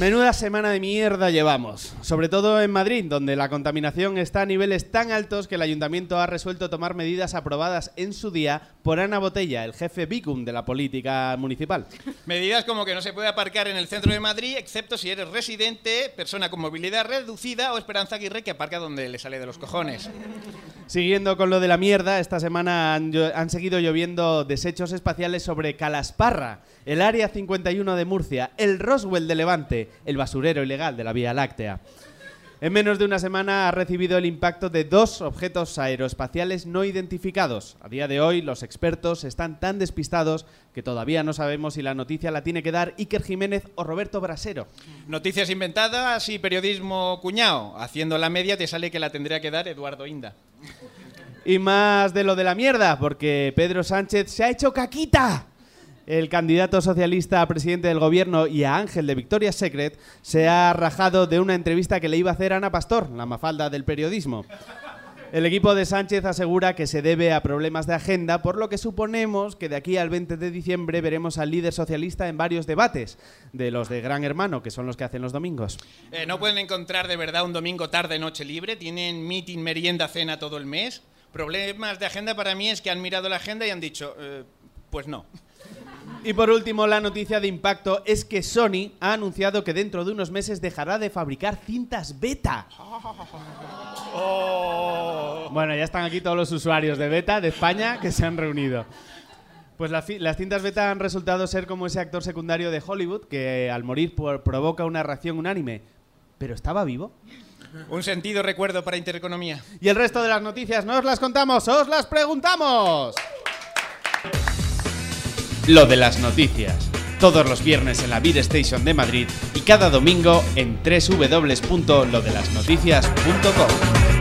Menuda semana de mierda llevamos, sobre todo en Madrid, donde la contaminación está a niveles tan altos que el ayuntamiento ha resuelto tomar medidas aprobadas en su día por Ana Botella, el jefe bicum de la política municipal. Medidas como que no se puede aparcar en el centro de Madrid, excepto si eres residente, persona con movilidad reducida o Esperanza Aguirre que aparca donde le sale de los cojones. Siguiendo con lo de la mierda, esta semana han, han seguido lloviendo desechos espaciales sobre Calasparra, el Área 51 de Murcia, el Roswell de Levante, el basurero ilegal de la Vía Láctea. En menos de una semana ha recibido el impacto de dos objetos aeroespaciales no identificados. A día de hoy, los expertos están tan despistados que todavía no sabemos si la noticia la tiene que dar Iker Jiménez o Roberto Brasero. Noticias inventadas y periodismo cuñado. Haciendo la media te sale que la tendría que dar Eduardo Inda. Y más de lo de la mierda, porque Pedro Sánchez se ha hecho caquita. El candidato socialista a presidente del gobierno y a Ángel de Victoria's Secret se ha rajado de una entrevista que le iba a hacer Ana Pastor, la mafalda del periodismo. El equipo de Sánchez asegura que se debe a problemas de agenda, por lo que suponemos que de aquí al 20 de diciembre veremos al líder socialista en varios debates, de los de Gran Hermano, que son los que hacen los domingos. Eh, no pueden encontrar de verdad un domingo tarde, noche libre. Tienen meeting, merienda, cena todo el mes. Problemas de agenda para mí es que han mirado la agenda y han dicho, eh, pues no. Y por último, la noticia de impacto es que Sony ha anunciado que dentro de unos meses dejará de fabricar cintas beta. Bueno, ya están aquí todos los usuarios de beta de España que se han reunido. Pues la las cintas beta han resultado ser como ese actor secundario de Hollywood que al morir por- provoca una reacción unánime. ¿Pero estaba vivo? Un sentido recuerdo para Intereconomía. Y el resto de las noticias no os las contamos, os las preguntamos. Lo de las noticias. Todos los viernes en la Beat Station de Madrid y cada domingo en www.lodelasnoticias.com.